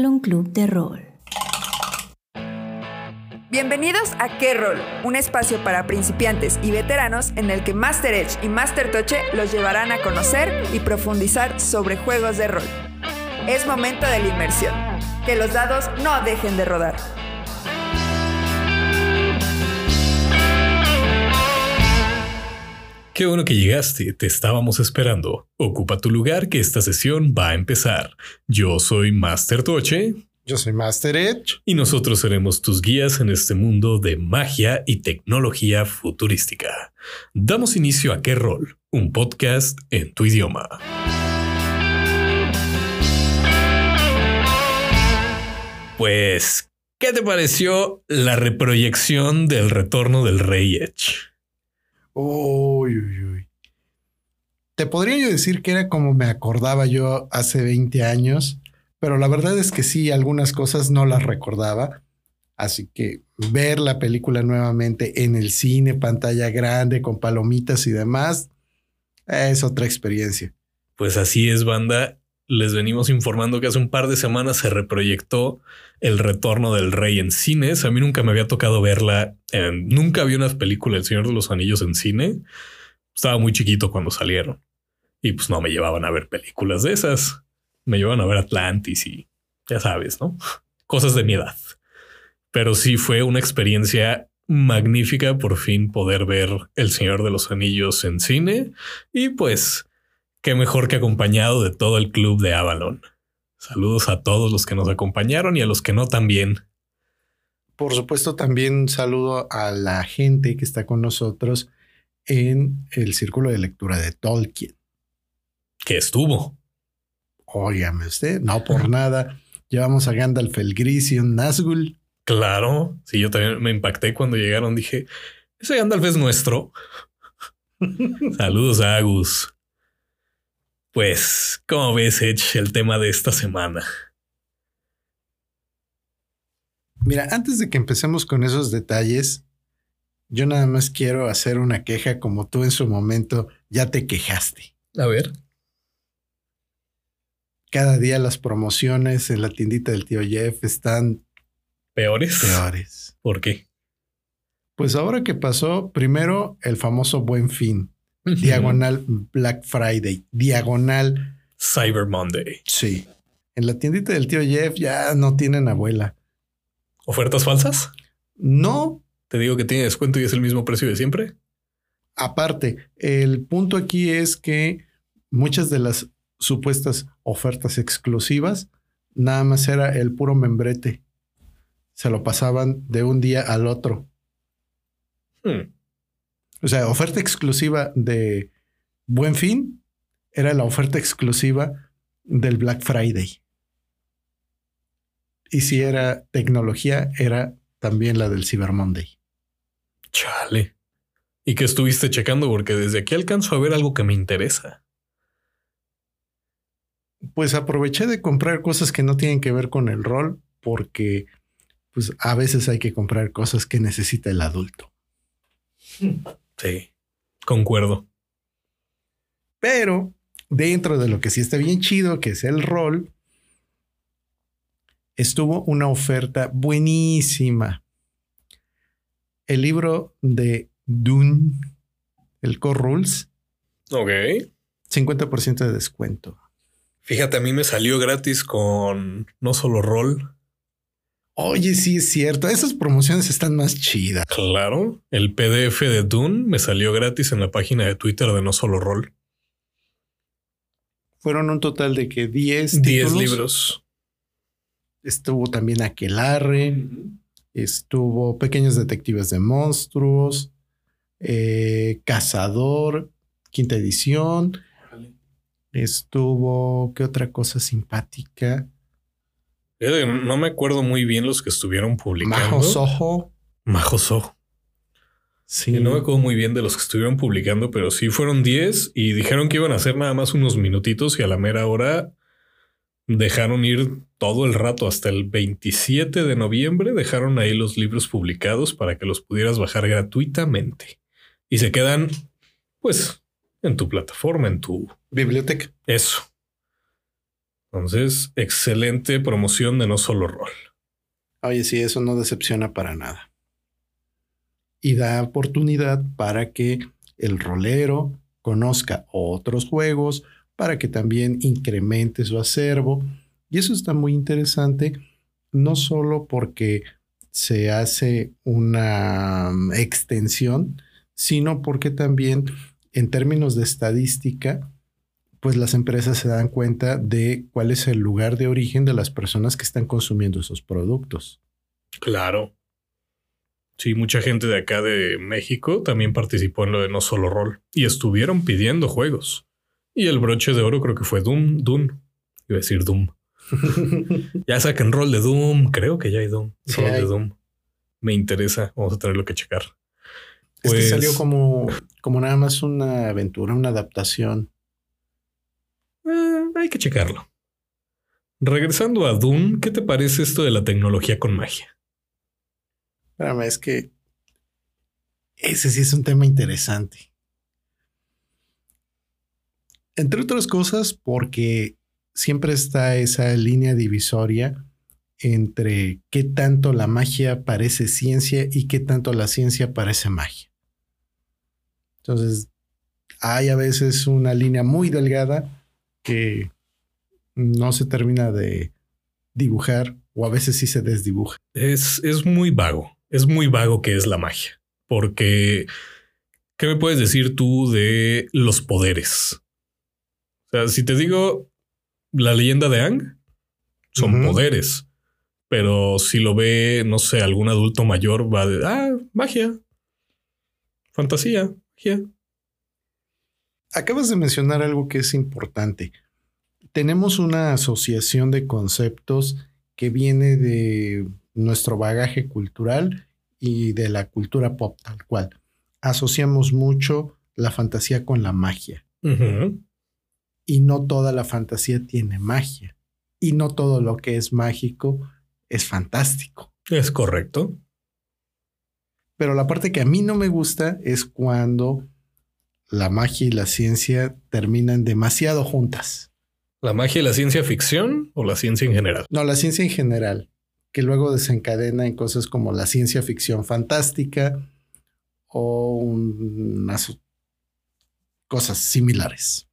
Avalon Club de Rol. Bienvenidos a Qué Rol, un espacio para principiantes y veteranos en el que Master Edge y Master Toche los llevarán a conocer y profundizar sobre juegos de rol. Es momento de la inmersión. Que los dados no dejen de rodar. Qué bueno que llegaste, te estábamos esperando. Ocupa tu lugar que esta sesión va a empezar. Yo soy Master Toche. Yo soy Master Edge. Y nosotros seremos tus guías en este mundo de magia y tecnología futurística. Damos inicio a Qué Rol, un podcast en tu idioma. Pues, ¿qué te pareció la reproyección del retorno del Rey Edge? Te podría yo decir que era como me acordaba yo hace 20 años, pero la verdad es que sí, algunas cosas no las recordaba. Así que ver la película nuevamente en el cine, pantalla grande, con palomitas y demás, es otra experiencia. Pues así es, banda. Les venimos informando que hace un par de semanas se reproyectó El Retorno del Rey en cines. A mí nunca me había tocado verla. En, nunca vi una película El Señor de los Anillos en cine. Estaba muy chiquito cuando salieron. Y pues no me llevaban a ver películas de esas. Me llevaban a ver Atlantis y ya sabes, ¿no? Cosas de mi edad. Pero sí fue una experiencia magnífica por fin poder ver El Señor de los Anillos en cine. Y pues qué mejor que acompañado de todo el club de Avalon. Saludos a todos los que nos acompañaron y a los que no también. Por supuesto, también saludo a la gente que está con nosotros en el círculo de lectura de Tolkien. Que estuvo. Óigame usted, no por nada. Llevamos a Gandalf el Gris y un Nazgul. Claro, sí, yo también me impacté cuando llegaron. Dije, ese Gandalf es nuestro. Saludos a Agus. Pues, ¿cómo ves, Edge, el tema de esta semana? Mira, antes de que empecemos con esos detalles, yo nada más quiero hacer una queja como tú en su momento ya te quejaste. A ver. Cada día las promociones en la tiendita del tío Jeff están peores. Peores. ¿Por qué? Pues ahora que pasó, primero el famoso Buen Fin, diagonal Black Friday, diagonal Cyber Monday. Sí. En la tiendita del tío Jeff ya no tienen abuela. ¿Ofertas falsas? No. Te digo que tiene descuento y es el mismo precio de siempre. Aparte, el punto aquí es que muchas de las supuestas ofertas exclusivas nada más era el puro membrete. Se lo pasaban de un día al otro. Hmm. O sea, oferta exclusiva de Buen Fin era la oferta exclusiva del Black Friday. Y si era tecnología, era también la del Cyber Monday. Chale. ¿Y qué estuviste checando? Porque desde aquí alcanzo a ver algo que me interesa. Pues aproveché de comprar cosas que no tienen que ver con el rol, porque pues a veces hay que comprar cosas que necesita el adulto. Sí, concuerdo. Pero dentro de lo que sí está bien chido, que es el rol, estuvo una oferta buenísima. El libro de Dune, el Core Rules. Ok. 50% de descuento. Fíjate, a mí me salió gratis con no solo rol. Oye, sí es cierto. Esas promociones están más chidas. Claro. El PDF de Dune me salió gratis en la página de Twitter de No Solo Rol. Fueron un total de que 10 10 libros. Estuvo también Aquelarre. Uh -huh. Estuvo Pequeños Detectives de Monstruos. Eh, Cazador, quinta edición. Vale. Estuvo, ¿qué otra cosa simpática? No me acuerdo muy bien los que estuvieron publicando. Majo Soho. Majo Soho. Sí. no me acuerdo muy bien de los que estuvieron publicando, pero sí fueron 10 y dijeron que iban a hacer nada más unos minutitos y a la mera hora dejaron ir todo el rato hasta el 27 de noviembre. Dejaron ahí los libros publicados para que los pudieras bajar gratuitamente y se quedan, pues, en tu plataforma, en tu biblioteca. Eso. Entonces, excelente promoción de no solo rol. Oye, sí, eso no decepciona para nada. Y da oportunidad para que el rolero conozca otros juegos, para que también incremente su acervo. Y eso está muy interesante, no solo porque se hace una mm, extensión, sino porque también en términos de estadística, pues las empresas se dan cuenta de cuál es el lugar de origen de las personas que están consumiendo esos productos. Claro. Sí, mucha gente de acá de México también participó en lo de No Solo Rol y estuvieron pidiendo juegos. Y el broche de oro creo que fue Doom, Doom. Iba a decir Doom. ya saquen rol de Doom. Creo que ya hay Doom. rol de Doom. Me interesa. Vamos a tenerlo que checar. Es que salió pues como, como nada más una aventura, una adaptación. Eh, hay que checarlo. Regresando a Doom, ¿qué te parece esto de la tecnología con magia? Espérame, es que ese sí es un tema interesante. Entre otras cosas, porque siempre está esa línea divisoria entre qué tanto la magia parece ciencia y qué tanto la ciencia parece magia. Entonces, hay a veces una línea muy delgada que no se termina de dibujar o a veces sí se desdibuja. Es, es muy vago, es muy vago que es la magia, porque ¿qué me puedes decir tú de los poderes? O sea, si te digo la leyenda de Ang, son poderes, pero si lo ve, no sé, algún adulto mayor va de, ah, magia, fantasía, magia. Acabas de mencionar algo que es importante tenemos una asociación de conceptos que viene de nuestro bagaje cultural y de la cultura pop tal cual. Asociamos mucho la fantasía con la magia. Y no toda la fantasía tiene magia. Y no todo lo que es mágico es fantástico. Es correcto. Pero la parte que a mí no me gusta es cuando la magia y la ciencia terminan demasiado juntas. ¿La magia y la ciencia ficción o la ciencia en general? No, la ciencia en general, que luego desencadena en cosas como la ciencia ficción fantástica o unas cosas similares.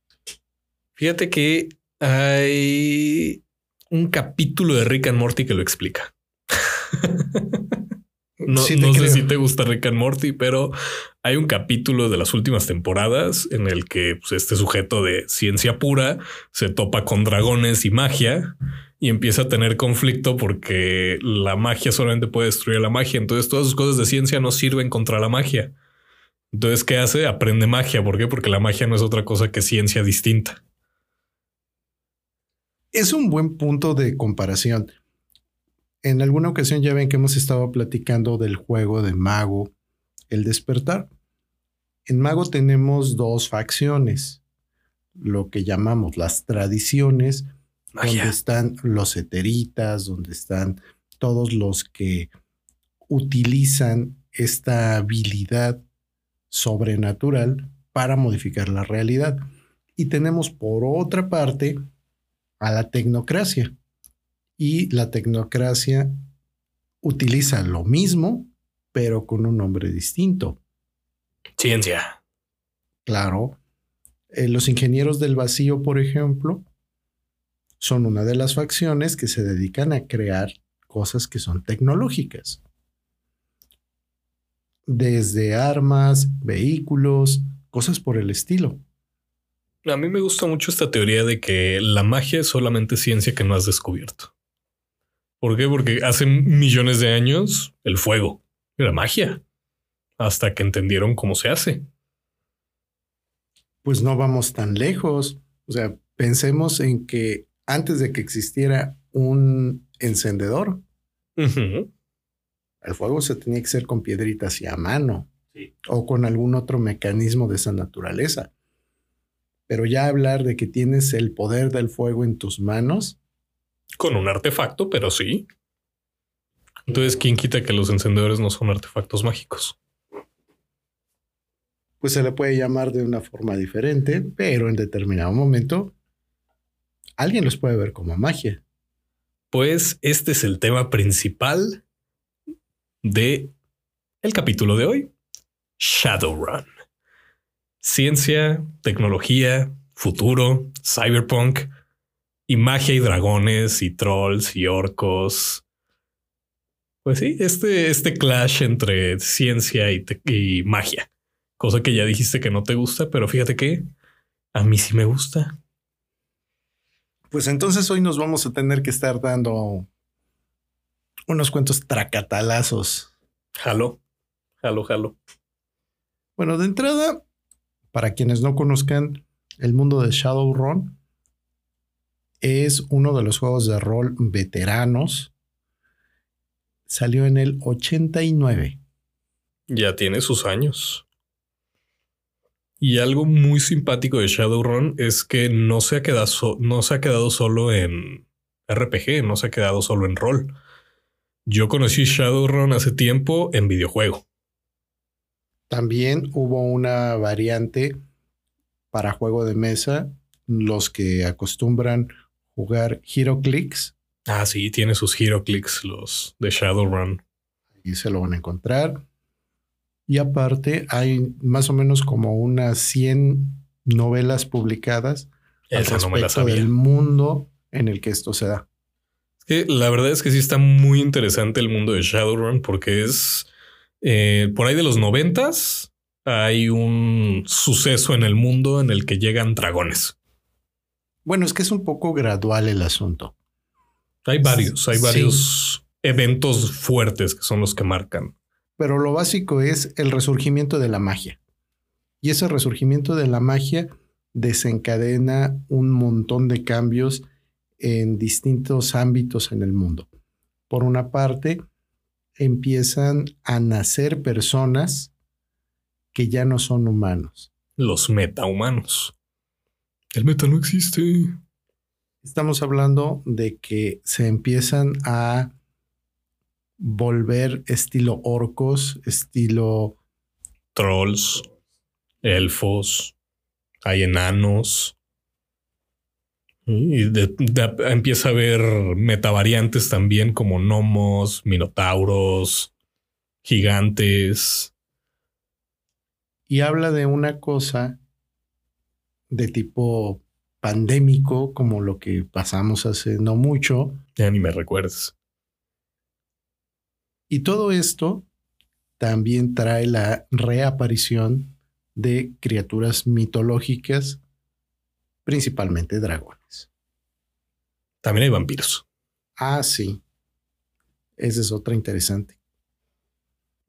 Fíjate que hay un capítulo de Rick and Morty que lo explica. No, sé si te gusta Rick and Morty, pero hay un capítulo de las últimas temporadas en el que pues, este sujeto de ciencia pura se topa con dragones y magia y empieza a tener conflicto porque la magia solamente puede destruir la magia. Entonces todas sus cosas de ciencia no sirven contra la magia. Entonces, ¿qué hace? Aprende magia. ¿Por qué? Porque la magia no es otra cosa que ciencia distinta. Es un buen punto de comparación en alguna ocasión ya ven que hemos estado platicando del juego de Mago, el despertar. En Mago tenemos dos facciones, lo que llamamos las tradiciones, donde están los eteritas, donde están todos los que utilizan esta habilidad sobrenatural para modificar la realidad. Y tenemos por otra parte a la tecnocracia, y la tecnocracia utiliza lo mismo, pero con un nombre distinto. Ciencia. Claro. Eh, los ingenieros del vacío, por ejemplo, son una de las facciones que se dedican a crear cosas que son tecnológicas. Desde armas, vehículos, cosas por el estilo. A mí me gusta mucho esta teoría de que la magia es solamente ciencia que no has descubierto. ¿Por qué? Porque hace millones de años el fuego era magia hasta que entendieron cómo se hace. Pues no vamos tan lejos. O sea, pensemos en que antes de que existiera un encendedor, el fuego se tenía que hacer con piedritas y a mano o con algún otro mecanismo de esa naturaleza. Pero ya hablar de que tienes el poder del fuego en tus manos, con un artefacto, pero sí. Entonces, ¿quién quita que los encendedores no son artefactos mágicos? Pues se le puede llamar de una forma diferente, pero en determinado momento alguien los puede ver como magia. Pues este es el tema principal de el capítulo de hoy, Shadowrun. Ciencia, tecnología, futuro, cyberpunk y magia y dragones y trolls y orcos. Pues sí, este, este clash entre ciencia y, y magia, cosa que ya dijiste que no te gusta, pero fíjate que a mí sí me gusta. Pues entonces hoy nos vamos a tener que estar dando unos cuentos tracatalazos. Jalo, jalo, jalo. Bueno, de entrada, para quienes no conozcan el mundo de Shadowrun, es uno de los juegos de rol veteranos. Salió en el 89. Ya tiene sus años. Y algo muy simpático de Shadowrun es que no se ha quedado, no se ha quedado solo en RPG, no se ha quedado solo en rol. Yo conocí Shadowrun hace tiempo en videojuego. También hubo una variante para juego de mesa, los que acostumbran jugar Hero Clicks. Ah, sí, tiene sus Hero Clicks, los de Shadowrun. Ahí se lo van a encontrar. Y aparte hay más o menos como unas 100 novelas publicadas Esa al respecto del mundo en el que esto se da. que la verdad es que sí está muy interesante el mundo de Shadowrun porque es eh, por ahí de los noventas hay un suceso en el mundo en el que llegan dragones. Bueno, es que es un poco gradual el asunto. Hay varios, hay varios eventos fuertes que son los que marcan pero lo básico es el resurgimiento de la magia. Y ese resurgimiento de la magia desencadena un montón de cambios en distintos ámbitos en el mundo. Por una parte, empiezan a nacer personas que ya no son humanos. Los metahumanos. El meta no existe. Estamos hablando de que se empiezan a volver estilo orcos, estilo trolls, elfos, hay enanos. Y empieza a haber metavariantes también como gnomos, minotauros, gigantes. Y habla de una cosa de tipo pandémico, como lo que pasamos hace no mucho. Ya ni me recuerdes. Y todo esto también trae la reaparición de criaturas mitológicas, principalmente dragones. También hay vampiros. Ah, sí. Esa es otra interesante.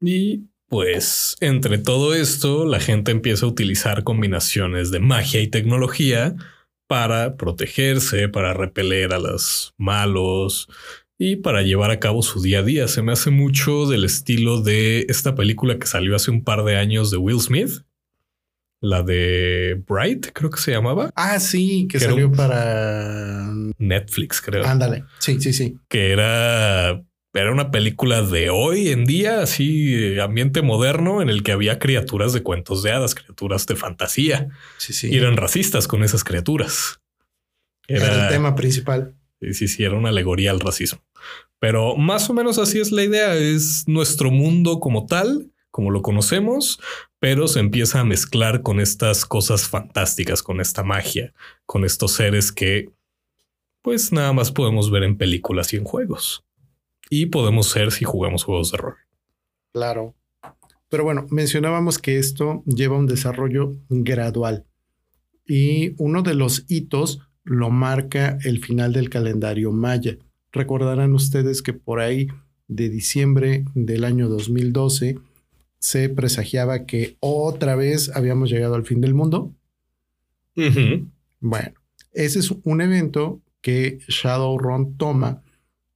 Y pues entre todo esto, la gente empieza a utilizar combinaciones de magia y tecnología para protegerse, para repeler a los malos, y para llevar a cabo su día a día. Se me hace mucho del estilo de esta película que salió hace un par de años de Will Smith. La de Bright, creo que se llamaba. Ah, sí, que, salió para Netflix, creo. Ándale. Sí, sí, sí. Que era, era una película de hoy en día, así ambiente moderno, en el que había criaturas de cuentos de hadas, criaturas de fantasía. Sí, sí. Y eran racistas con esas criaturas. era el tema principal. Sí, sí, era una alegoría al racismo. Pero más o menos así es la idea. Es nuestro mundo como tal, como lo conocemos, pero se empieza a mezclar con estas cosas fantásticas, con esta magia, con estos seres que pues nada más podemos ver en películas y en juegos. Y podemos ser si jugamos juegos de rol. Claro. Pero bueno, mencionábamos que esto lleva un desarrollo gradual. Y uno de los hitos lo marca el final del calendario maya. Recordarán ustedes que por ahí de diciembre del año 2012 se presagiaba que otra vez habíamos llegado al fin del mundo. Bueno, ese es un evento que Shadowrun toma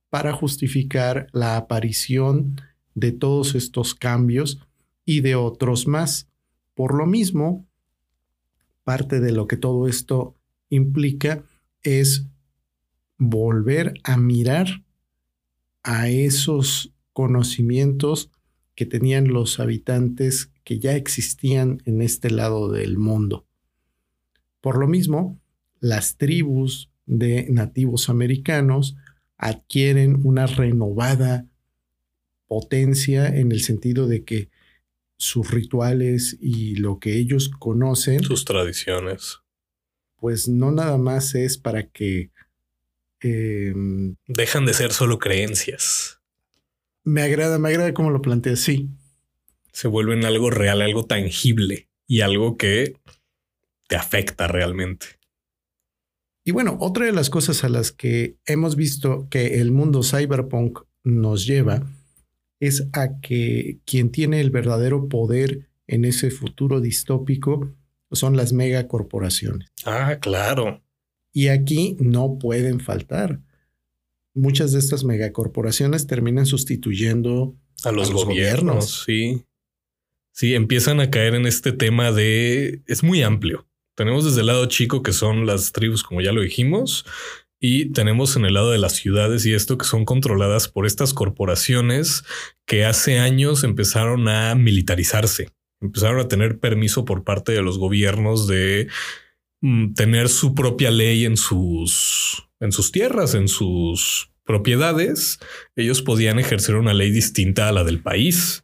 para justificar la aparición de todos estos cambios y de otros más. Por lo mismo, parte de lo que todo esto implica es volver a mirar a esos conocimientos que tenían los habitantes que ya existían en este lado del mundo. Por lo mismo, las tribus de nativos americanos adquieren una renovada potencia en el sentido de que sus rituales y lo que ellos conocen, sus tradiciones, pues no nada más es para que em, dejan de ser solo creencias. Me agrada, me agrada cómo lo planteas, sí. Se vuelven algo real, algo tangible y algo que te afecta realmente. Y bueno, otra de las cosas a las que hemos visto que el mundo cyberpunk nos lleva es a que quien tiene el verdadero poder en ese futuro distópico son las megacorporaciones. Ah, claro. Y aquí no pueden faltar. Muchas de estas megacorporaciones terminan sustituyendo a los, gobiernos. Sí. Sí, empiezan a caer en este tema de... Es muy amplio. Tenemos desde el lado chico, que son las tribus, como ya lo dijimos, y tenemos en el lado de las ciudades y esto que son controladas por estas corporaciones que hace años empezaron a militarizarse, empezaron a tener permiso por parte de los gobiernos de mm, tener su propia ley en sus, en sus tierras, en sus propiedades. Ellos podían ejercer una ley distinta a la del país.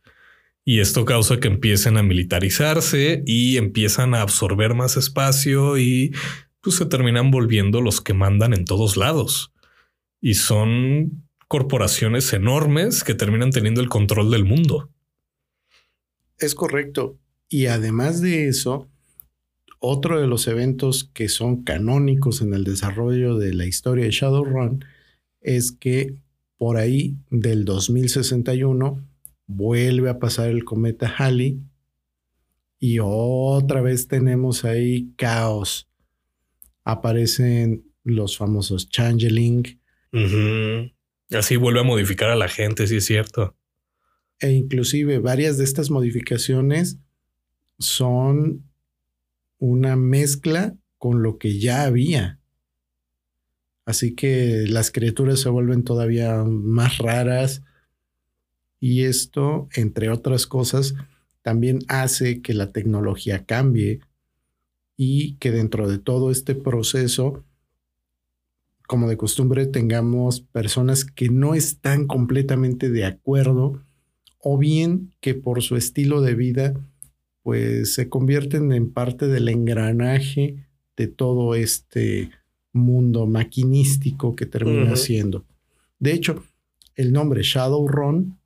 Y esto causa que empiecen a militarizarse y empiezan a absorber más espacio y pues se terminan volviendo los que mandan en todos lados. Y son corporaciones enormes que terminan teniendo el control del mundo. Es correcto. Y además de eso, otro de los eventos que son canónicos en el desarrollo de la historia de Shadowrun es que por ahí del 2061 vuelve a pasar el cometa Halley y otra vez tenemos ahí caos. Aparecen los famosos changeling. Así vuelve a modificar a la gente, sí es cierto. E inclusive varias de estas modificaciones son una mezcla con lo que ya había. Así que las criaturas se vuelven todavía más raras, y esto, entre otras cosas, también hace que la tecnología cambie y que dentro de todo este proceso, como de costumbre, tengamos personas que no están completamente de acuerdo o bien que por su estilo de vida, pues se convierten en parte del engranaje de todo este mundo maquinístico que termina siendo. De hecho, el nombre Shadowrun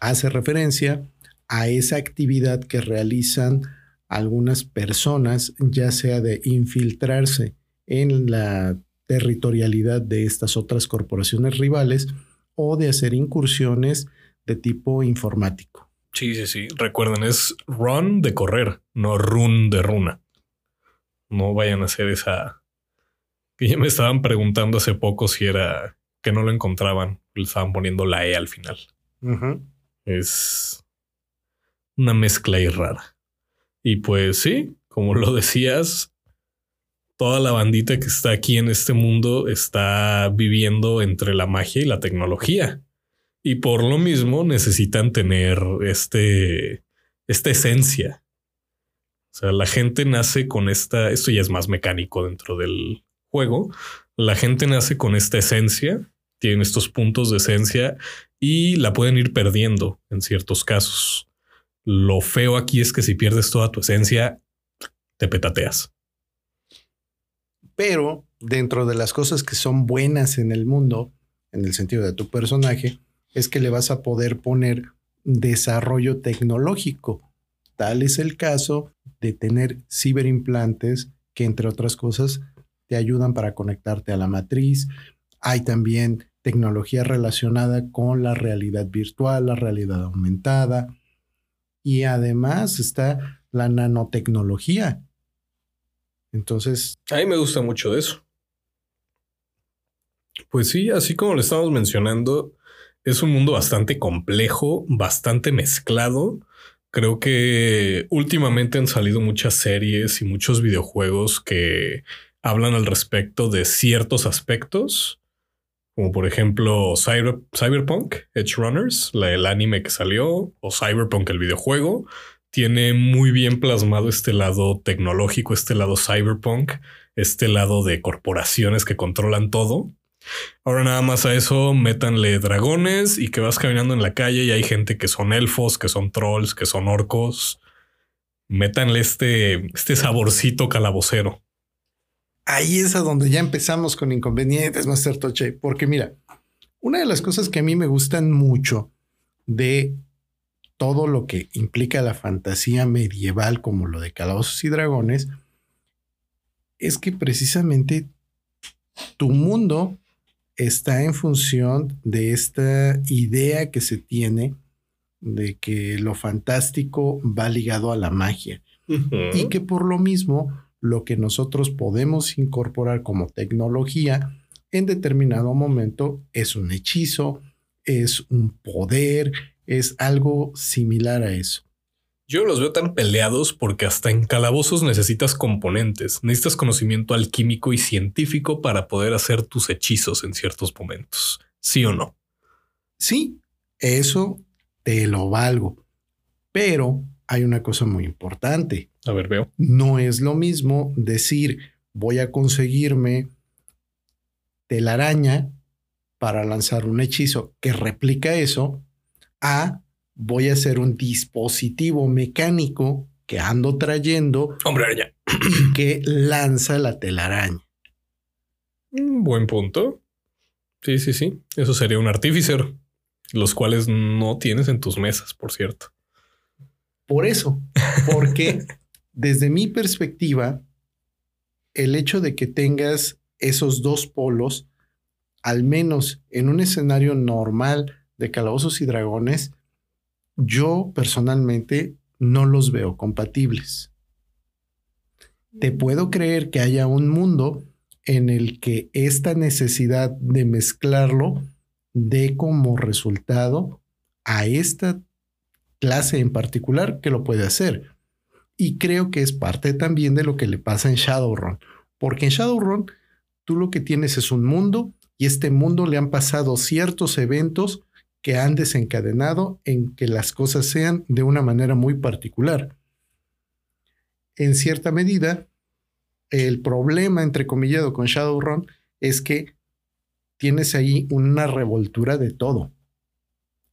hace referencia a esa actividad que realizan algunas personas, ya sea de infiltrarse en la territorialidad de estas otras corporaciones rivales o de hacer incursiones de tipo informático. Sí, sí, sí. Recuerden, es run de correr, no run de runa. No vayan a hacer esa. Que ya me estaban preguntando hace poco si era que no lo encontraban. Le estaban poniendo la E al final. Es una mezcla y rara. Y pues sí, como lo decías, toda la bandita que está aquí en este mundo está viviendo entre la magia y la tecnología. Y por lo mismo necesitan tener este, esta esencia. O sea, la gente nace con esta, esto ya es más mecánico dentro del juego. La gente nace con esta esencia, tiene estos puntos de esencia y la pueden ir perdiendo en ciertos casos. Lo feo aquí es que si pierdes toda tu esencia, te petateas. Pero dentro de las cosas que son buenas en el mundo, en el sentido de tu personaje, es que le vas a poder poner desarrollo tecnológico. Tal es el caso de tener ciberimplantes que, entre otras cosas, te ayudan para conectarte a la matriz. Hay también tecnología relacionada con la realidad virtual, la realidad aumentada. Y además está la nanotecnología. Entonces... A mí me gusta mucho eso. Pues sí, así como lo estamos mencionando, es un mundo bastante complejo, bastante mezclado. Creo que últimamente han salido muchas series y muchos videojuegos que hablan al respecto de ciertos aspectos como por ejemplo Cyberpunk, Edge Runners, el anime que salió, o Cyberpunk, el videojuego, tiene muy bien plasmado este lado tecnológico, este lado cyberpunk, este lado de corporaciones que controlan todo. Ahora nada más a eso métanle dragones y que vas caminando en la calle y hay gente que son elfos, que son trolls, que son orcos. Métanle este, este saborcito calabocero. Ahí es a donde ya empezamos con inconvenientes, Master Toche, porque mira, una de las cosas que a mí me gustan mucho de todo lo que implica la fantasía medieval, como lo de calabozos y dragones, es que precisamente tu mundo está en función de esta idea que se tiene de que lo fantástico va ligado a la magia y que por lo mismo lo que nosotros podemos incorporar como tecnología en determinado momento es un hechizo, es un poder, es algo similar a eso. Yo los veo tan peleados porque hasta en calabozos necesitas componentes, necesitas conocimiento alquímico y científico para poder hacer tus hechizos en ciertos momentos. ¿Sí o no? Sí, eso te lo valgo. Pero hay una cosa muy importante. A ver, veo. No es lo mismo decir voy a conseguirme telaraña para lanzar un hechizo que replica eso a voy a hacer un dispositivo mecánico que ando trayendo. Hombre araña. Que lanza la telaraña. Mm, buen punto. Sí, sí, sí. Eso sería un artificer, los cuales no tienes en tus mesas, por cierto. Por eso, porque desde mi perspectiva, el hecho de que tengas esos dos polos, al menos en un escenario normal de calabozos y dragones, yo personalmente no los veo compatibles. Te puedo creer que haya un mundo en el que esta necesidad de mezclarlo dé como resultado a esta clase en particular que lo puede hacer. Y creo que es parte también de lo que le pasa en Shadowrun, porque en Shadowrun tú lo que tienes es un mundo y este mundo le han pasado ciertos eventos que han desencadenado en que las cosas sean de una manera muy particular. En cierta medida, el problema, entrecomillado, con Shadowrun es que tienes ahí una revoltura de todo.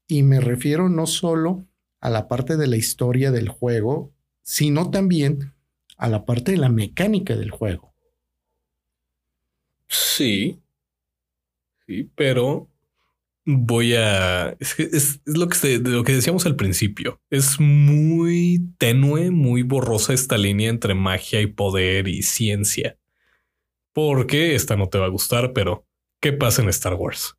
Y me refiero no solo a la parte de la historia del juego, sino también a la parte de la mecánica del juego. Sí. Sí, pero voy a. Es, es, lo, que lo que decíamos al principio. Es muy tenue, muy borrosa esta línea entre magia y poder y ciencia. Porque esta no te va a gustar, pero ¿qué pasa en Star Wars?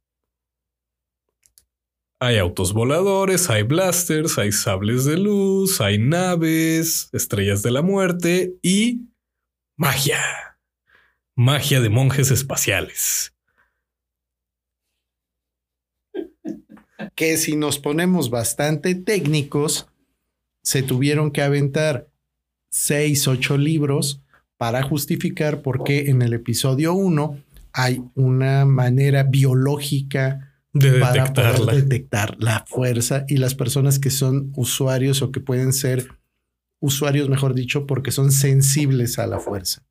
Hay autos voladores, hay blasters, hay sables de luz, hay naves, estrellas de la muerte y magia. Magia de monjes espaciales. Que si nos ponemos bastante técnicos, se tuvieron que aventar seis, ocho libros para justificar por qué en el episodio 1 hay una manera biológica de para poder detectar la fuerza y las personas que son usuarios o que pueden ser usuarios, mejor dicho, porque son sensibles a la fuerza.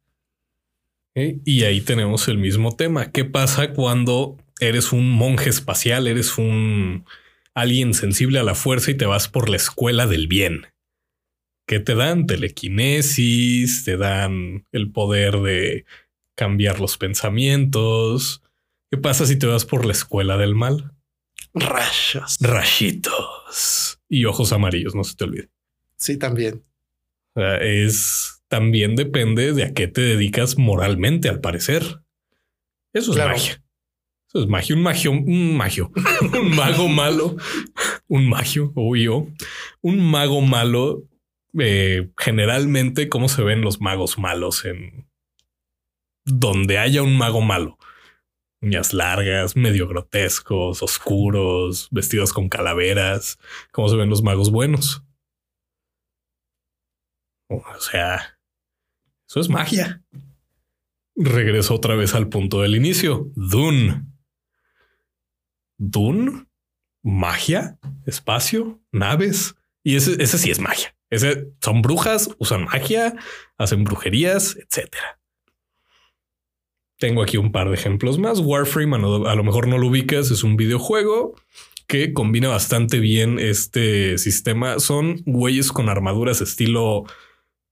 Y ahí tenemos el mismo tema. ¿Qué pasa cuando eres un monje espacial, eres un alguien sensible a la fuerza y te vas por la escuela del bien. ¿Qué te dan? Telequinesis, te dan el poder de cambiar los pensamientos. ¿Qué pasa si te vas por la escuela del mal? Rayos. Rayitos. Y ojos amarillos, no se te olvide. Sí, también. Es también depende de a qué te dedicas moralmente, al parecer. Eso es magia. Eso es magia, un magio, un magio, un mago malo, un magio, o yo, un mago malo. Eh, generalmente, ¿cómo se ven los magos malos en donde haya un mago malo? Uñas largas, medio grotescos, oscuros, vestidos con calaveras. ¿Cómo se ven los magos buenos? O sea, eso es magia. Regreso otra vez al punto del inicio. Dune. Dune, magia, espacio, naves. Y ese, ese sí es magia. Ese, son brujas, usan magia, hacen brujerías, etcétera. Tengo aquí un par de ejemplos más. Warframe, a lo mejor no lo ubicas, es un videojuego que combina bastante bien este sistema. Son güeyes con armaduras estilo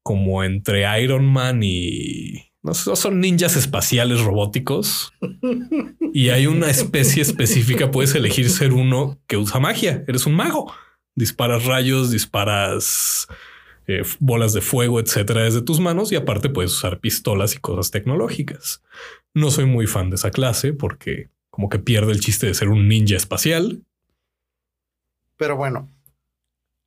como entre Iron Man y no son ninjas espaciales robóticos. Y hay una especie específica. Puedes elegir ser uno que usa magia. Eres un mago. Disparas rayos, disparas eh, bolas de fuego, etcétera, desde tus manos. Y aparte puedes usar pistolas y cosas tecnológicas. No soy muy fan de esa clase porque como que pierde el chiste de ser un ninja espacial. Pero bueno,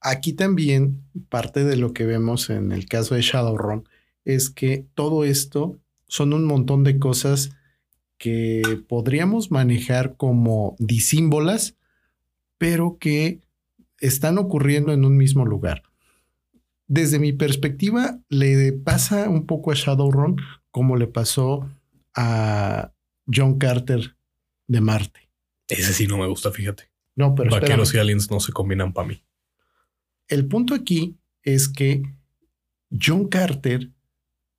aquí también parte de lo que vemos en el caso de Shadowrun es que todo esto son un montón de cosas que podríamos manejar como disímbolas, pero que están ocurriendo en un mismo lugar. Desde mi perspectiva, le pasa un poco a Shadowrun como le pasó a John Carter de Marte. Ese sí no me gusta, fíjate. No, pero Vaqueros y aliens no se combinan para mí. El punto aquí es que John Carter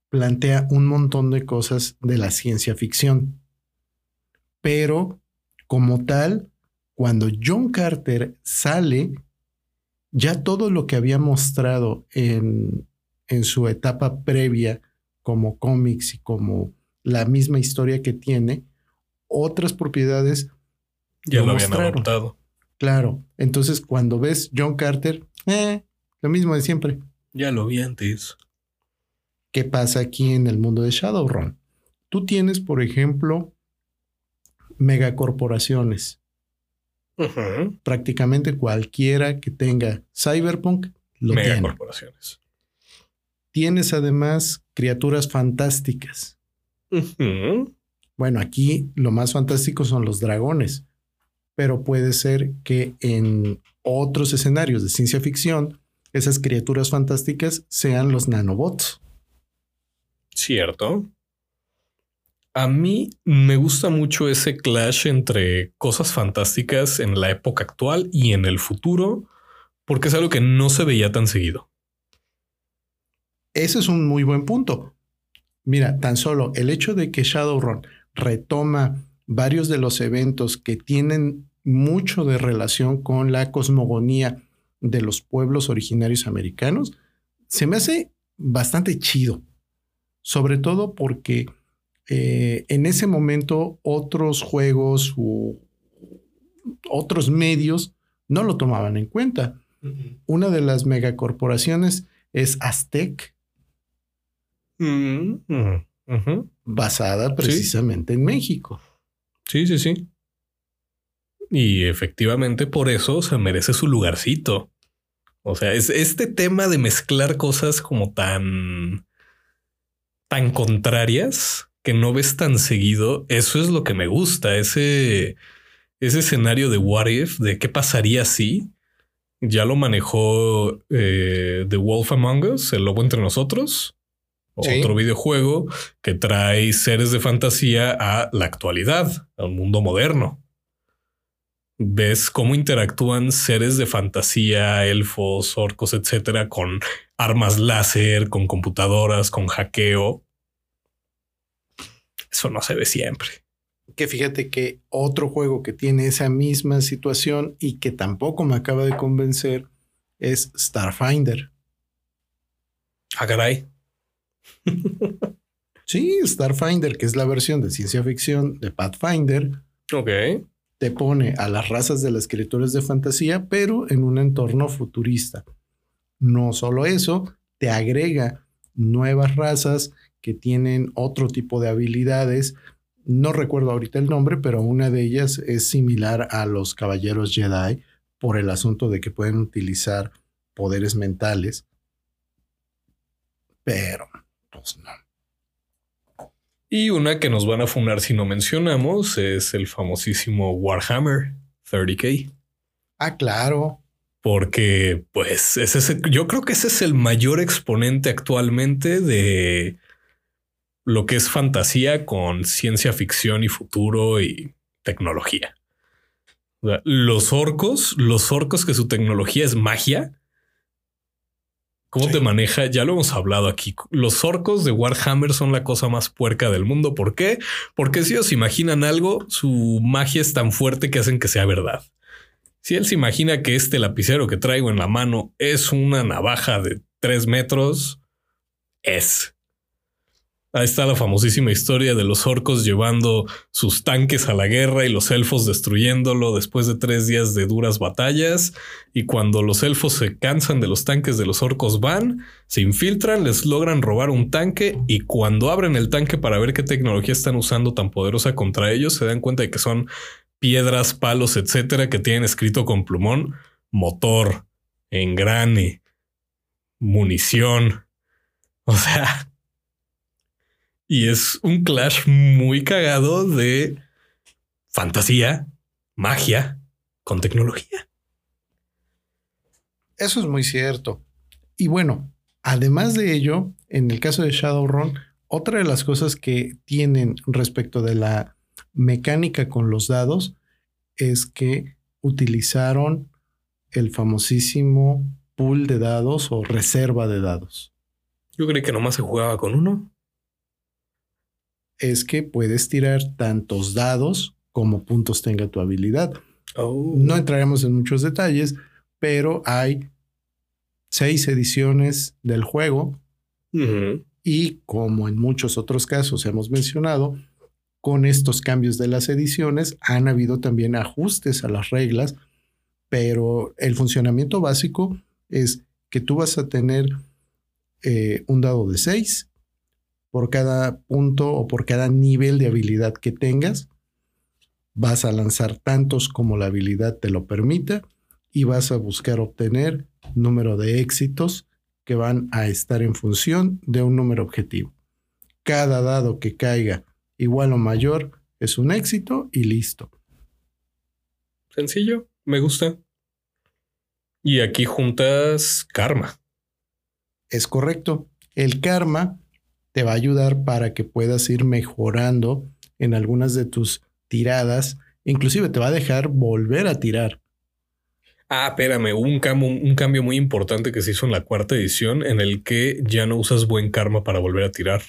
plantea un montón de cosas de la ciencia ficción. Pero, como tal, cuando John Carter sale, ya todo lo que había mostrado en, en su etapa previa como cómics y como la misma historia que tiene, otras propiedades ya lo, habían adoptado. Claro. Entonces, cuando ves John Carter, eh, lo mismo de siempre. Ya lo vi antes. ¿Qué pasa aquí en el mundo de Shadowrun? Tú tienes, por ejemplo, megacorporaciones. Prácticamente cualquiera que tenga cyberpunk lo megacorporaciones. Tienes además criaturas fantásticas. Bueno, aquí lo más fantástico son los dragones pero puede ser que en otros escenarios de ciencia ficción, esas criaturas fantásticas sean los nanobots. Cierto. A mí me gusta mucho ese clash entre cosas fantásticas en la época actual y en el futuro, porque es algo que no se veía tan seguido. Ese es un muy buen punto. Mira, tan solo el hecho de que Shadowrun retoma varios de los eventos que tienen mucho de relación con la cosmogonía de los pueblos originarios americanos, se me hace bastante chido, sobre todo porque eh, en ese momento otros juegos u otros medios no lo tomaban en cuenta. Una de las megacorporaciones es Aztec, mm-hmm. basada precisamente en México. Sí, sí, sí. Y efectivamente por eso se merece su lugarcito. O sea, es este tema de mezclar cosas como tan, tan contrarias que no ves tan seguido. Eso es lo que me gusta. Ese, ese escenario de what if, de qué pasaría si ya lo manejó eh, The Wolf Among Us, el lobo entre nosotros. Otro videojuego que trae seres de fantasía a la actualidad, al mundo moderno ves cómo interactúan seres de fantasía, elfos, orcos, etcétera, con armas láser, con computadoras, con hackeo. Eso no se ve siempre. Que fíjate que otro juego que tiene esa misma situación y que tampoco me acaba de convencer es Starfinder. Ah, caray. sí, Starfinder, que es la versión de ciencia ficción de Pathfinder. Ok te pone a las razas de las criaturas de fantasía, pero en un entorno futurista. No solo eso, te agrega nuevas razas que tienen otro tipo de habilidades. No recuerdo ahorita el nombre, pero una de ellas es similar a los caballeros Jedi por el asunto de que pueden utilizar poderes mentales. Pero, pues no. Y una que nos van a funar si no mencionamos es el famosísimo Warhammer 30k. Ah, claro. Porque, pues, ese yo creo que ese es el mayor exponente actualmente de lo que es fantasía con ciencia ficción y futuro y tecnología. los orcos, los orcos que su tecnología es magia, ¿Cómo Sí. te maneja? Ya lo hemos hablado aquí. Los orcos de Warhammer son la cosa más puerca del mundo. ¿Por qué? Porque si ellos imaginan algo, su magia es tan fuerte que hacen que sea verdad. Si él se imagina que este lapicero que traigo en la mano es una navaja de tres metros, es. Ahí está la famosísima historia de los orcos llevando sus tanques a la guerra y los elfos destruyéndolo después de tres días de duras batallas. Y cuando los elfos se cansan de los tanques de los orcos van, se infiltran, les logran robar un tanque y cuando abren el tanque para ver qué tecnología están usando tan poderosa contra ellos, se dan cuenta de que son piedras, palos, etcétera, que tienen escrito con plumón motor, engrane, munición. O sea, y es un clash muy cagado de fantasía, magia con tecnología. Eso es muy cierto. Y bueno, además de ello, en el caso de Shadowrun, otra de las cosas que tienen respecto de la mecánica con los dados es que utilizaron el famosísimo pool de dados o reserva de dados. Yo creí que nomás se jugaba con uno. Es que puedes tirar tantos dados como puntos tenga tu habilidad. Oh. No entraremos en muchos detalles, pero hay seis ediciones del juego y como en muchos otros casos hemos mencionado, con estos cambios de las ediciones han habido también ajustes a las reglas, pero el funcionamiento básico es que tú vas a tener eh, un dado de 6 por cada punto o por cada nivel de habilidad que tengas. Vas a lanzar tantos como la habilidad te lo permita y vas a buscar obtener número de éxitos que van a estar en función de un número objetivo. Cada dado que caiga igual o mayor es un éxito y listo. Sencillo, me gusta. Y aquí juntas karma. Es correcto. El karma te va a ayudar para que puedas ir mejorando en algunas de tus tiradas. Inclusive te va a dejar volver a tirar. Ah, espérame, hubo un cambio, un cambio muy importante que se hizo en la cuarta edición en el que ya no usas buen karma para volver a tirar.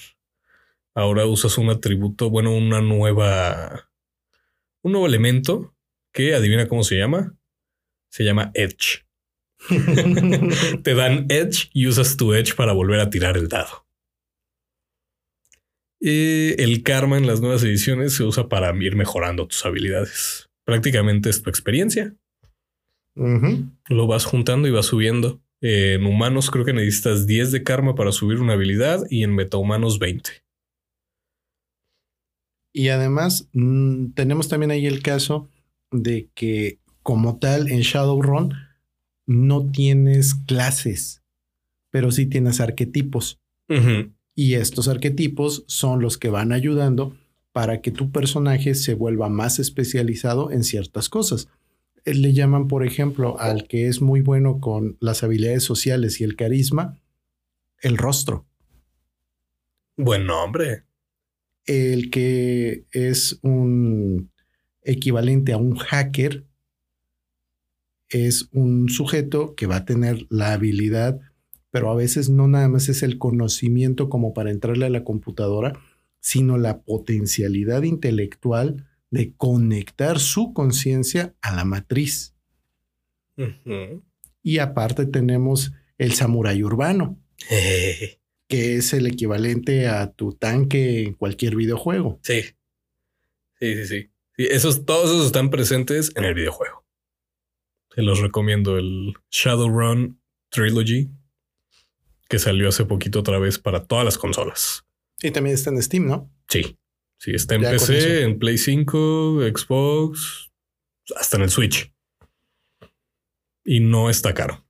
Ahora usas un atributo, bueno, una nueva, un nuevo elemento que adivina cómo se llama. Se llama Edge. Te dan Edge y usas tu Edge para volver a tirar el dado. Eh, el karma en las nuevas ediciones se usa para ir mejorando tus habilidades. Prácticamente es tu experiencia. Lo vas juntando y vas subiendo. Eh, en humanos creo que necesitas 10 de karma para subir una habilidad y en metahumanos 20. Y además mm, tenemos también ahí el caso de que como tal en Shadowrun no tienes clases, pero sí tienes arquetipos. Y estos arquetipos son los que van ayudando para que tu personaje se vuelva más especializado en ciertas cosas. Eh, Le llaman, por ejemplo, al que es muy bueno con las habilidades sociales y el carisma, el rostro. Buen nombre. El que es un equivalente a un hacker es un sujeto que va a tener la habilidad, pero a veces no nada más es el conocimiento como para entrarle a la computadora, sino la potencialidad intelectual de conectar su conciencia a la matriz. Y aparte tenemos el samurái urbano, que es el equivalente a tu tanque en cualquier videojuego. Sí. Sí, sí, sí. Sí, esos, todos esos están presentes en el videojuego. Se los recomiendo el Shadowrun Trilogy, que salió hace poquito otra vez para todas las consolas. Y también está en Steam, ¿no? Sí. Sí, está en Ya. PC, en Play 5, Xbox, hasta en el Switch. Y no está caro.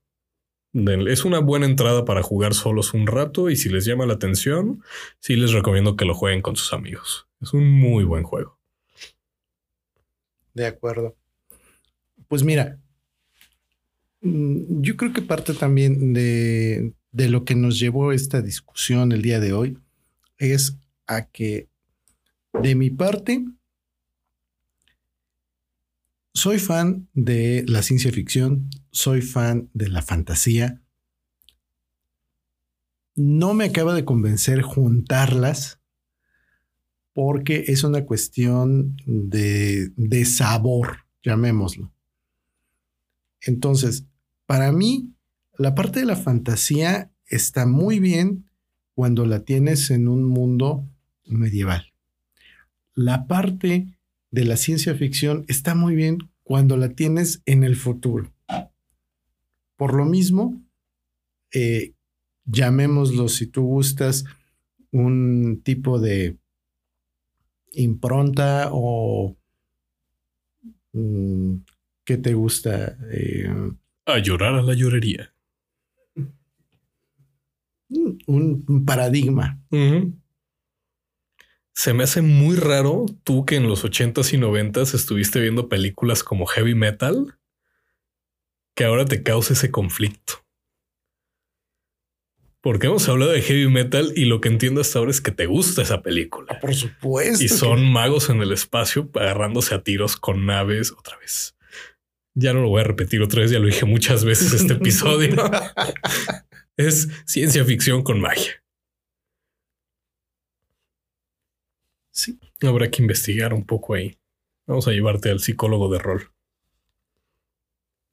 Es una buena entrada para jugar solos un rato y si les llama la atención, sí les recomiendo que lo jueguen con sus amigos. Es un muy buen juego. De acuerdo. Pues mira, mm, yo creo que parte también de, de lo que nos llevó esta discusión el día de hoy es a que de mi parte soy fan de la ciencia ficción, soy fan de la fantasía, no me acaba de convencer juntarlas porque es una cuestión de, de sabor, llamémoslo. Entonces, para mí, la parte de la fantasía está muy bien cuando la tienes en un mundo medieval. La parte de la ciencia ficción está muy bien cuando la tienes en el futuro. Por lo mismo, eh, llamémoslo, si tú gustas, un tipo de impronta o mm, ¿qué te gusta? Eh, a llorar a la llorería. Un paradigma. Se me hace muy raro tú que en los 80s y 90s estuviste viendo películas como heavy metal, que ahora te cause ese conflicto. Porque hemos hablado de heavy metal y lo que entiendo hasta ahora es que te gusta esa película. Por supuesto. Y son magos en el espacio agarrándose a tiros con naves otra vez. Ya no lo voy a repetir otra vez, ya lo dije muchas veces este episodio. es ciencia ficción con magia. Sí. Habrá que investigar un poco ahí. Vamos a llevarte al psicólogo de rol.